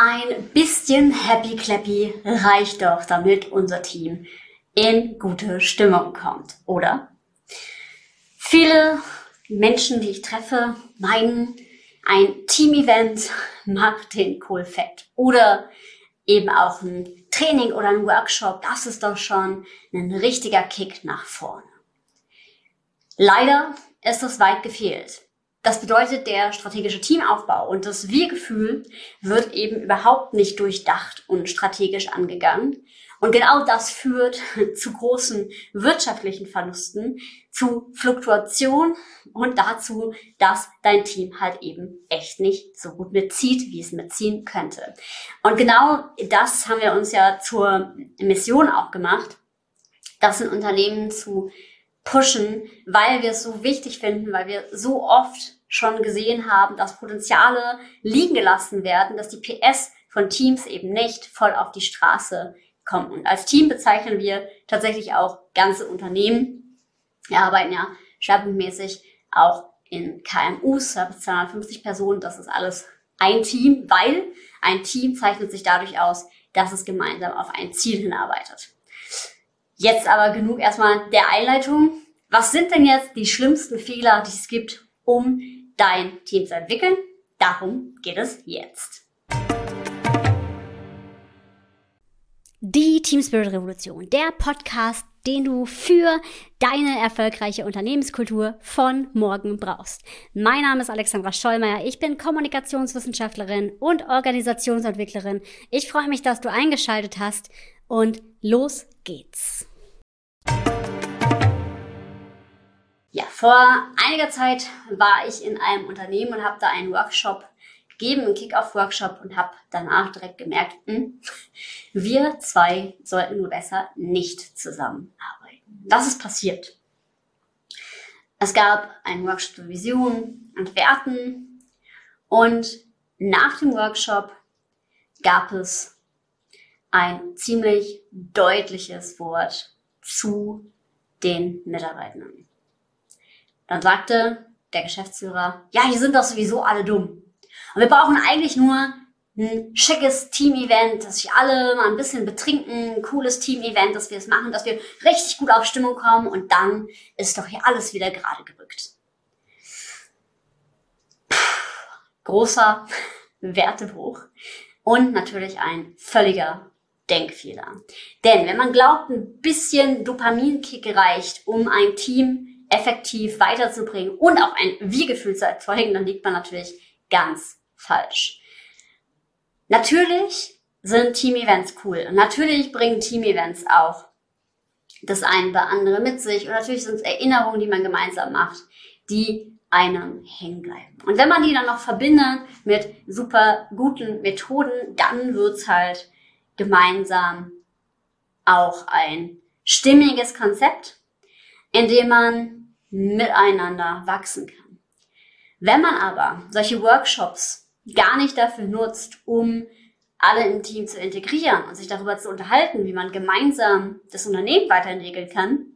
Ein bisschen Happy Clappy reicht doch, damit unser Team in gute Stimmung kommt, oder? Viele Menschen, die ich treffe, meinen, ein Team-Event macht den Kohlfett. Oder eben auch ein Training oder ein Workshop, das ist doch schon ein richtiger Kick nach vorne. Leider ist das weit gefehlt. Das bedeutet, der strategische Teamaufbau und das Wir-Gefühl wird eben überhaupt nicht durchdacht und strategisch angegangen. Und genau das führt zu großen wirtschaftlichen Verlusten, zu Fluktuation und dazu, dass dein Team halt eben echt nicht so gut mitzieht, wie es mitziehen könnte. Und genau das haben wir uns ja zur Mission auch gemacht, das in Unternehmen zu pushen, weil wir es so wichtig finden, weil wir so oft schon gesehen haben, dass Potenziale liegen gelassen werden, dass die PS von Teams eben nicht voll auf die Straße kommen. Und als Team bezeichnen wir tatsächlich auch ganze Unternehmen. Wir arbeiten ja schwerpunktmäßig auch in KMUs, bis 250 Personen. Das ist alles ein Team, weil ein Team zeichnet sich dadurch aus, dass es gemeinsam auf ein Ziel hinarbeitet. Jetzt aber genug erstmal der Einleitung. Was sind denn jetzt die schlimmsten Fehler, die es gibt, um dein Team zu entwickeln? Darum geht es jetzt. Die Team Spirit Revolution, der Podcast, den du für deine erfolgreiche Unternehmenskultur von morgen brauchst. Mein Name ist Alexandra Schollmeier, ich bin Kommunikationswissenschaftlerin und Organisationsentwicklerin. Ich freue mich, dass du eingeschaltet hast und los geht's. Ja, vor einiger Zeit war ich in einem Unternehmen und habe da einen Workshop gegeben, einen Kick-Off-Workshop und habe danach direkt gemerkt, mh, hm, wir zwei sollten nur besser nicht zusammenarbeiten. Was ist passiert? Es gab einen Workshop zur Vision und Werten und nach dem Workshop gab es ein ziemlich deutliches Wort zu den Mitarbeitern. Dann sagte der Geschäftsführer, ja, die sind doch sowieso alle dumm. Und wir brauchen eigentlich nur ein schickes Team-Event, dass sich alle mal ein bisschen betrinken, ein cooles Team-Event, dass wir es machen, dass wir richtig gut auf Stimmung kommen und dann ist doch hier alles wieder gerade gerückt. Puh, großer Wertebruch und natürlich ein völliger Denkfehler. Denn wenn man glaubt, ein bisschen Dopaminkick reicht, um ein Team effektiv weiterzubringen und auch ein Wir-Gefühl zu erzeugen, dann liegt man natürlich ganz falsch. Natürlich sind Team-Events cool und natürlich bringen Team-Events auch das eine oder andere mit sich und natürlich sind es Erinnerungen, die man gemeinsam macht, die einem hängen bleiben. Und wenn man die dann noch verbindet mit super guten Methoden, dann wird's halt gemeinsam auch ein stimmiges Konzept, in dem man miteinander wachsen kann. Wenn man aber solche Workshops gar nicht dafür nutzt, um alle im Team zu integrieren und sich darüber zu unterhalten, wie man gemeinsam das Unternehmen weiterentwickeln kann,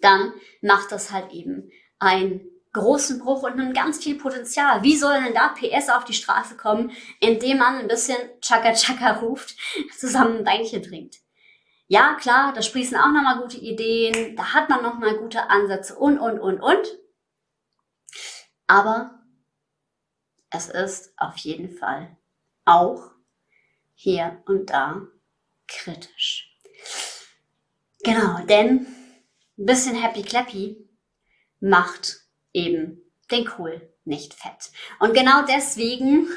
dann macht das halt eben einen großen Bruch und ein ganz viel Potenzial. Wie soll denn da PS auf die Straße kommen, indem man ein bisschen Chaka Chaka ruft, zusammen ein Weinchen trinkt? Ja, klar, da sprießen auch nochmal gute Ideen, da hat man nochmal gute Ansätze und, und, und, und. Aber es ist auf jeden Fall auch hier und da kritisch. Genau, denn ein bisschen Happy Clappy macht eben den Kohl nicht fett. Und genau deswegen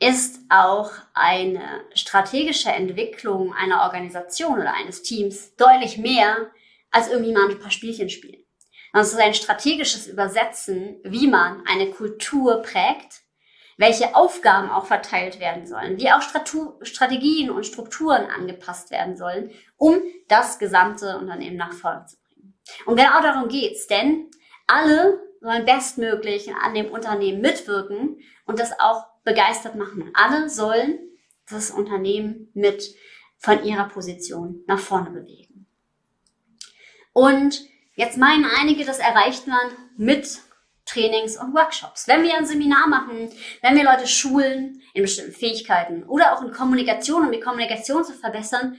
ist auch eine strategische Entwicklung einer Organisation oder eines Teams deutlich mehr als irgendwie mal ein paar Spielchen spielen. Das ist ein strategisches Übersetzen, wie man eine Kultur prägt, welche Aufgaben auch verteilt werden sollen, wie auch Strategien und Strukturen angepasst werden sollen, um das gesamte Unternehmen nach vorne zu bringen. Und genau darum geht's, denn alle sollen bestmöglich an dem Unternehmen mitwirken und das auch begeistert machen. Alle sollen das Unternehmen mit von ihrer Position nach vorne bewegen. Und Jetzt meinen einige, das erreicht man mit Trainings und Workshops. Wenn wir ein Seminar machen, wenn wir Leute schulen in bestimmten Fähigkeiten oder auch in Kommunikation, um die Kommunikation zu verbessern,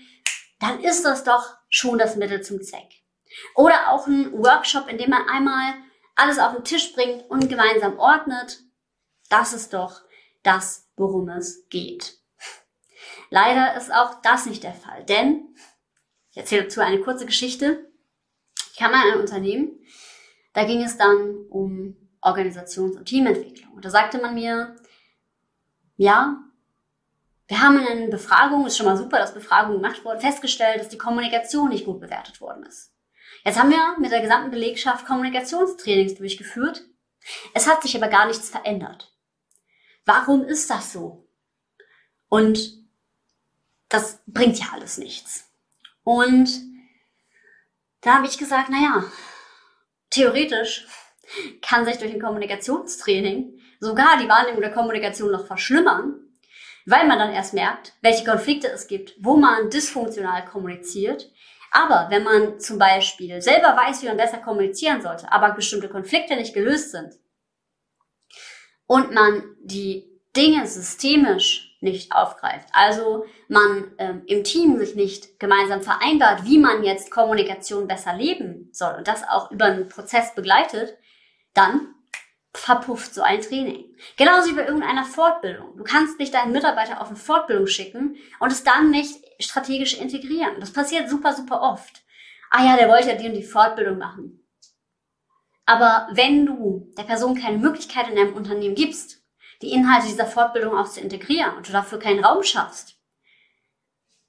dann ist das doch schon das Mittel zum Zweck. Oder auch ein Workshop, in dem man einmal alles auf den Tisch bringt und gemeinsam ordnet. Das ist doch das, worum es geht. Leider ist auch das nicht der Fall, denn ich erzähle dazu eine kurze Geschichte. Ich kam in ein Unternehmen, da ging es dann um Organisations- und Teamentwicklung. Und da sagte man mir, ja, wir haben in einer Befragung, ist schon mal super, dass Befragung gemacht wurde, festgestellt, dass die Kommunikation nicht gut bewertet worden ist. Jetzt haben wir mit der gesamten Belegschaft Kommunikationstrainings durchgeführt. Es hat sich aber gar nichts verändert. Warum ist das so? Und das bringt ja alles nichts. Und da habe ich gesagt, naja, theoretisch kann sich durch ein Kommunikationstraining sogar die Wahrnehmung der Kommunikation noch verschlimmern, weil man dann erst merkt, welche Konflikte es gibt, wo man dysfunktional kommuniziert. Aber wenn man zum Beispiel selber weiß, wie man besser kommunizieren sollte, aber bestimmte Konflikte nicht gelöst sind und man die Dinge systemisch nicht aufgreift, also man ähm, im Team sich nicht gemeinsam vereinbart, wie man jetzt Kommunikation besser leben soll und das auch über einen Prozess begleitet, dann verpufft so ein Training. Genauso wie bei irgendeiner Fortbildung. Du kannst nicht deinen Mitarbeiter auf eine Fortbildung schicken und es dann nicht strategisch integrieren. Das passiert super, super oft. Ah ja, der wollte ja die und die Fortbildung machen. Aber wenn du der Person keine Möglichkeit in deinem Unternehmen gibst, die Inhalte dieser Fortbildung auch zu integrieren und du dafür keinen Raum schaffst,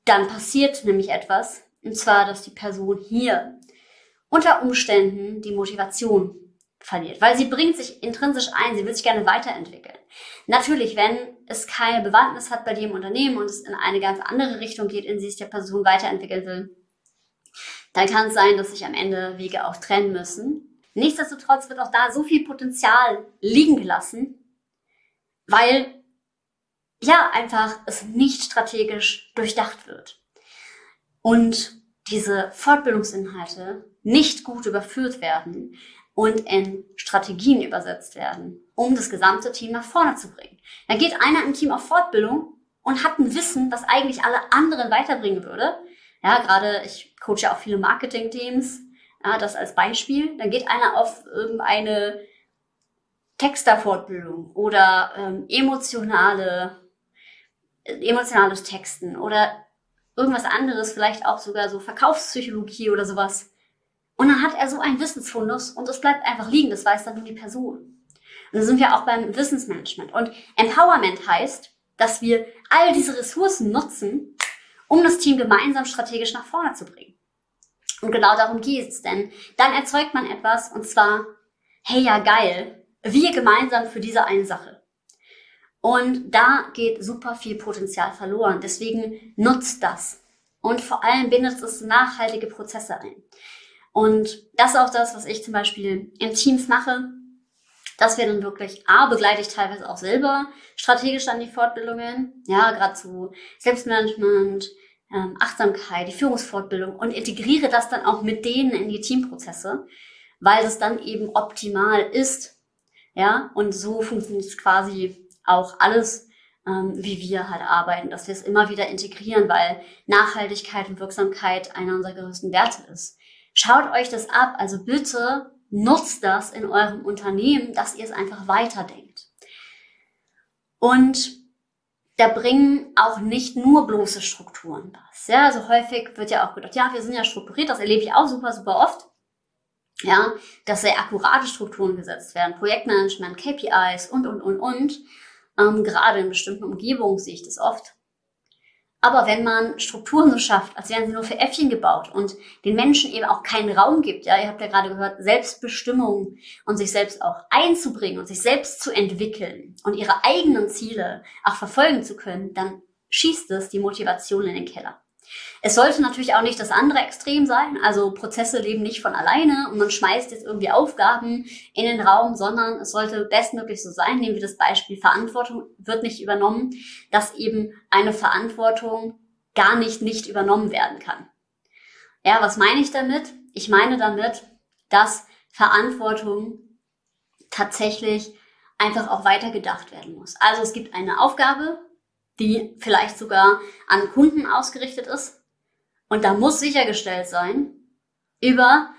dann passiert nämlich etwas, und zwar, dass die Person hier unter Umständen die Motivation verliert, weil sie bringt sich intrinsisch ein, sie will sich gerne weiterentwickeln. Natürlich, wenn es keine Bewandtnis hat bei dem Unternehmen und es in eine ganz andere Richtung geht, in sie sich der Person weiterentwickeln will, dann kann es sein, dass sich am Ende Wege auch trennen müssen. Nichtsdestotrotz wird auch da so viel Potenzial liegen gelassen, weil ja einfach es nicht strategisch durchdacht wird. Und diese Fortbildungsinhalte nicht gut überführt werden und in Strategien übersetzt werden, um das gesamte Team nach vorne zu bringen. Da geht einer im Team auf Fortbildung und hat ein Wissen, was eigentlich alle anderen weiterbringen würde. Ja, gerade ich coache ja auch viele Marketing-Teams, ja, das als Beispiel. Dann geht einer auf irgendeine Texterfortbildung oder ähm, emotionale, emotionales Texten oder irgendwas anderes, vielleicht auch sogar so Verkaufspsychologie oder sowas. Und dann hat er so einen Wissensfundus und es bleibt einfach liegen, das weiß dann nur die Person. Und dann sind wir auch beim Wissensmanagement. Und Empowerment heißt, dass wir all diese Ressourcen nutzen, um das Team gemeinsam strategisch nach vorne zu bringen. Und genau darum geht es, denn dann erzeugt man etwas und zwar, hey ja geil, wir gemeinsam für diese eine Sache. Und da geht super viel Potenzial verloren. Deswegen nutzt das. Und vor allem bindet es nachhaltige Prozesse ein. Und das ist auch das, was ich zum Beispiel in Teams mache, dass wir dann wirklich, A, begleite ich teilweise auch selber strategisch an die Fortbildungen, ja, gerade zu Selbstmanagement, ähm, Achtsamkeit, die Führungsfortbildung und integriere das dann auch mit denen in die Teamprozesse, weil es dann eben optimal ist, ja, und so funktioniert quasi auch alles, ähm, wie wir halt arbeiten, dass wir es immer wieder integrieren, weil Nachhaltigkeit und Wirksamkeit einer unserer größten Werte ist. Schaut euch das ab, also bitte nutzt das in eurem Unternehmen, dass ihr es einfach weiterdenkt. Und da bringen auch nicht nur bloße Strukturen was. Ja, also häufig wird ja auch gedacht, ja, wir sind ja strukturiert, das erlebe ich auch super, super oft ja, dass sehr akkurate Strukturen gesetzt werden, Projektmanagement, KPIs und, und, und, und. Ähm, gerade in bestimmten Umgebungen sehe ich das oft. Aber wenn man Strukturen so schafft, als wären sie nur für Äffchen gebaut und den Menschen eben auch keinen Raum gibt, ja, ihr habt ja gerade gehört, Selbstbestimmung und sich selbst auch einzubringen und sich selbst zu entwickeln und ihre eigenen Ziele auch verfolgen zu können, dann schießt es die Motivation in den Keller. Es sollte natürlich auch nicht das andere Extrem sein. Also Prozesse leben nicht von alleine und man schmeißt jetzt irgendwie Aufgaben in den Raum, sondern es sollte bestmöglich so sein. Nehmen wir das Beispiel Verantwortung wird nicht übernommen, dass eben eine Verantwortung gar nicht nicht übernommen werden kann. Ja, was meine ich damit? Ich meine damit, dass Verantwortung tatsächlich einfach auch weitergedacht werden muss. Also es gibt eine Aufgabe, die vielleicht sogar an Kunden ausgerichtet ist. Und da muss sichergestellt sein, über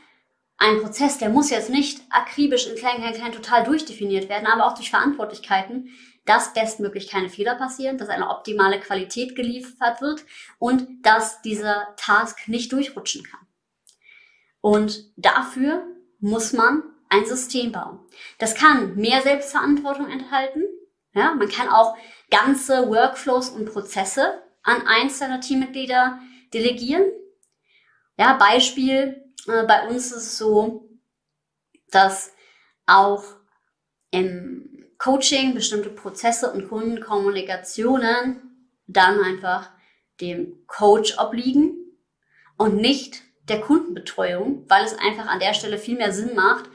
einen Prozess, der muss jetzt nicht akribisch in klein, klein, klein total durchdefiniert werden, aber auch durch Verantwortlichkeiten, dass bestmöglich keine Fehler passieren, dass eine optimale Qualität geliefert wird und dass dieser Task nicht durchrutschen kann. Und dafür muss man ein System bauen. Das kann mehr Selbstverantwortung enthalten. Ja, man kann auch ganze Workflows und Prozesse an einzelne Teammitglieder delegieren. Ja, Beispiel, äh, bei uns ist es so, dass auch im Coaching bestimmte Prozesse und Kundenkommunikationen dann einfach dem Coach obliegen und nicht der Kundenbetreuung, weil es einfach an der Stelle viel mehr Sinn macht,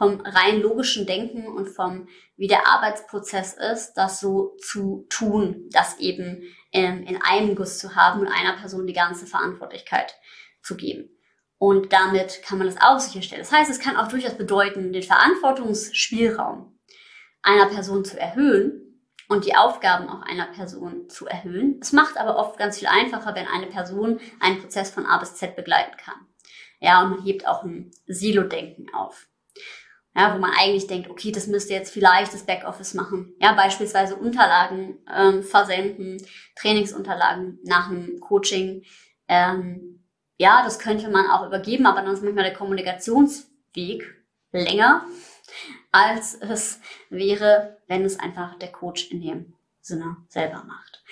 vom rein logischen Denken und vom, wie der Arbeitsprozess ist, das so zu tun, das eben ähm, in einem Guss zu haben und einer Person die ganze Verantwortlichkeit zu geben. Und damit kann man das auch sicherstellen. Das heißt, es kann auch durchaus bedeuten, den Verantwortungsspielraum einer Person zu erhöhen und die Aufgaben auch einer Person zu erhöhen. Es macht aber oft ganz viel einfacher, wenn eine Person einen Prozess von A bis Z begleiten kann. Ja, und man hebt auch ein Silo-Denken auf ja, wo man eigentlich denkt, okay, das müsste jetzt vielleicht das Backoffice machen. Ja, beispielsweise Unterlagen ähm, versenden, Trainingsunterlagen nach einem Coaching. Ähm, ja, das könnte man auch übergeben, aber dann ist manchmal der Kommunikationsweg länger, als es wäre, wenn es einfach der Coach in dem Sinne selber macht.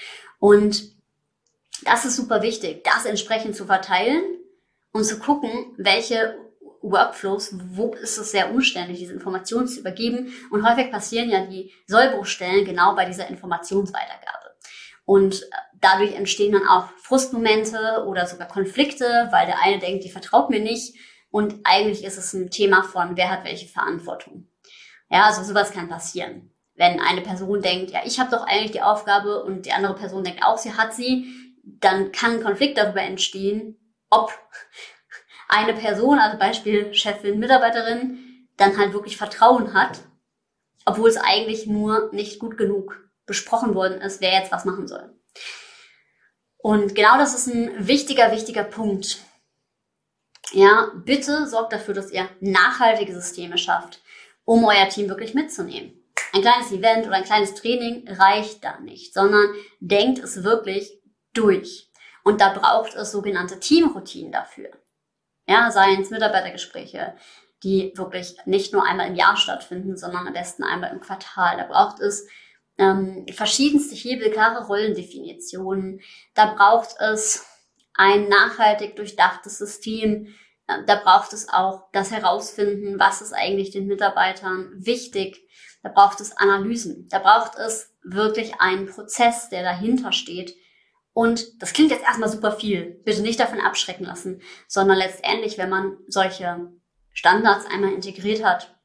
Und das ist super wichtig, das entsprechend zu verteilen und zu gucken, welche Workflows, wo ist es sehr umständlich, diese Informationen zu übergeben. Und häufig passieren ja die Sollbruchstellen genau bei dieser Informationsweitergabe. Und äh, dadurch entstehen dann auch Frustmomente oder sogar Konflikte, weil der eine denkt, die vertraut mir nicht. Und eigentlich ist es ein Thema von, wer hat welche Verantwortung. Ja, also sowas kann passieren. Wenn eine Person denkt, ja, ich habe doch eigentlich die Aufgabe und die andere Person denkt auch, sie hat sie, dann kann ein Konflikt darüber entstehen, ob eine Person, also Beispiel Chefin, Mitarbeiterin, dann halt wirklich Vertrauen hat, obwohl es eigentlich nur nicht gut genug besprochen worden ist, wer jetzt was machen soll. Und genau das ist ein wichtiger, wichtiger Punkt. Ja, bitte sorgt dafür, dass ihr nachhaltige Systeme schafft, um euer Team wirklich mitzunehmen. Ein kleines Event oder ein kleines Training reicht da nicht, sondern denkt es wirklich durch. Und da braucht es sogenannte Teamroutinen dafür. Ja, seien es Mitarbeitergespräche, die wirklich nicht nur einmal im Jahr stattfinden, sondern am besten einmal im Quartal. Da braucht es ähm, verschiedenste Hebel, klare Rollendefinitionen. Da braucht es ein nachhaltig durchdachtes System. Äh, da braucht es auch das Herausfinden, was ist eigentlich den Mitarbeitern wichtig. Da braucht es Analysen. Da braucht es wirklich einen Prozess, der dahinter steht, und das klingt jetzt erstmal super viel. Bitte nicht davon abschrecken lassen, sondern letztendlich, wenn man solche Standards einmal integriert hat,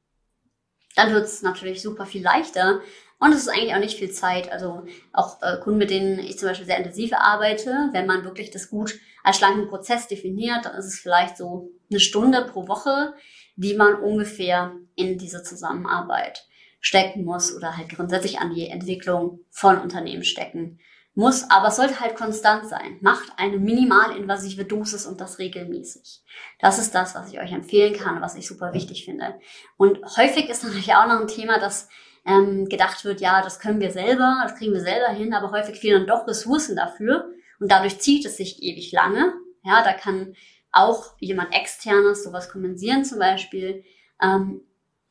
dann wird es natürlich super viel leichter. Und es ist eigentlich auch nicht viel Zeit. Also auch äh, Kunden, mit denen ich zum Beispiel sehr intensiv arbeite, wenn man wirklich das gut als schlanken Prozess definiert, dann ist es vielleicht so eine Stunde pro Woche, die man ungefähr in diese Zusammenarbeit stecken muss oder halt grundsätzlich an die Entwicklung von Unternehmen stecken muss, aber sollte halt konstant sein. Macht eine minimalinvasive Dosis und das regelmäßig. Das ist das, was ich euch empfehlen kann, was ich super wichtig finde. Und häufig ist natürlich auch noch ein Thema, dass ähm, gedacht wird, ja, das können wir selber, das kriegen wir selber hin, aber häufig fehlen dann doch Ressourcen dafür und dadurch zieht es sich ewig lange. Ja, da kann auch jemand externes sowas kompensieren zum Beispiel. Ähm,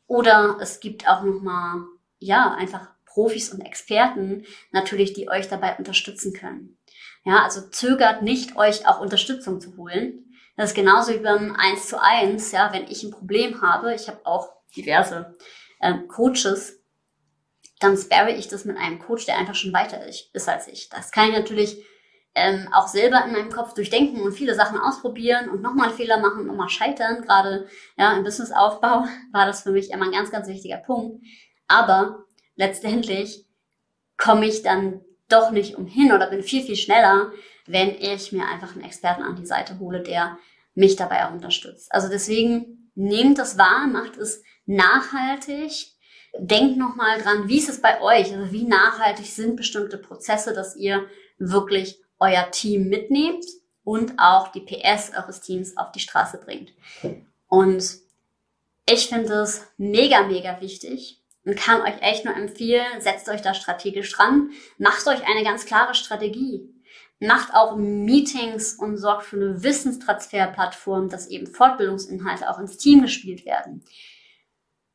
oder es gibt auch noch mal ja einfach Profis und Experten natürlich, die euch dabei unterstützen können. Ja, also zögert nicht, euch auch Unterstützung zu holen. Das ist genauso wie beim 1 zu 1, ja, wenn ich ein Problem habe, ich habe auch diverse ähm, Coaches, dann sparre ich das mit einem Coach, der einfach schon weiter ist als ich. Das kann ich natürlich ähm, auch selber in meinem Kopf durchdenken und viele Sachen ausprobieren und nochmal Fehler machen und nochmal scheitern. Gerade ja, im Businessaufbau war das für mich immer ein ganz, ganz wichtiger Punkt. Aber letztendlich komme ich dann doch nicht umhin oder bin viel, viel schneller, wenn ich mir einfach einen Experten an die Seite hole, der mich dabei auch unterstützt. Also deswegen nehmt das wahr, macht es nachhaltig denkt nochmal dran, wie ist es bei euch? Also wie nachhaltig sind bestimmte Prozesse, dass ihr wirklich euer Team mitnehmt und auch die PS eures Teams auf die Straße bringt. Und ich finde es mega, mega wichtig und kann euch echt nur empfehlen, setzt euch da strategisch dran, macht euch eine ganz klare Strategie. Macht auch Meetings und sorgt für eine Wissenstransferplattform, dass eben Fortbildungsinhalte auch ins Team gespielt werden.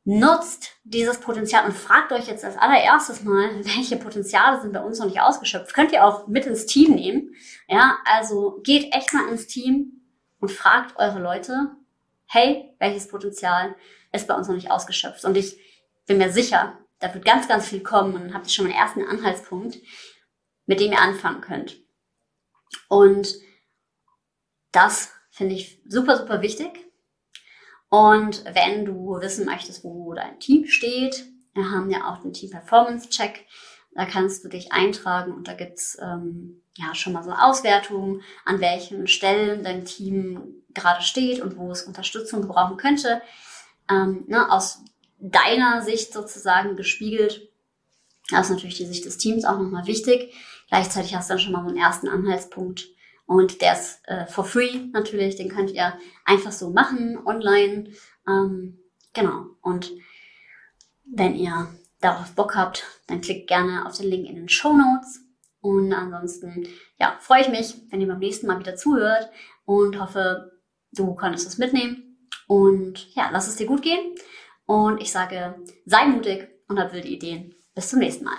Nutzt dieses Potenzial und fragt euch jetzt als allererstes mal, welche Potenziale sind bei uns noch nicht ausgeschöpft. Könnt ihr auch mit ins Team nehmen. Ja, also geht echt mal ins Team und fragt eure Leute, hey, welches Potenzial ist bei uns noch nicht ausgeschöpft? Und ich bin mir sicher, da wird ganz, ganz viel kommen und habt ihr schon mal einen ersten Anhaltspunkt, mit dem ihr anfangen könnt. Und das finde ich super, super wichtig. Und wenn du wissen möchtest, wo dein Team steht, wir haben ja auch den Team Performance Check. Da kannst du dich eintragen und da gibt's ähm, ja schon mal so eine Auswertung, an welchen Stellen dein Team gerade steht und wo es Unterstützung gebrauchen könnte. Ähm, ne, aus deiner Sicht sozusagen gespiegelt. Das ist natürlich die Sicht des Teams auch nochmal wichtig. Gleichzeitig hast du dann schon mal so einen ersten Anhaltspunkt, und der ist äh, for free natürlich, den könnt ihr einfach so machen, online. Ähm, genau. Und wenn ihr darauf Bock habt, dann klickt gerne auf den Link in den Show Notes. Und ansonsten, ja, freue ich mich, wenn ihr beim nächsten Mal wieder zuhört und hoffe, du konntest es mitnehmen. Und ja, lass es dir gut gehen. Und ich sage, sei mutig und hab wilde Ideen. Bis zum nächsten Mal.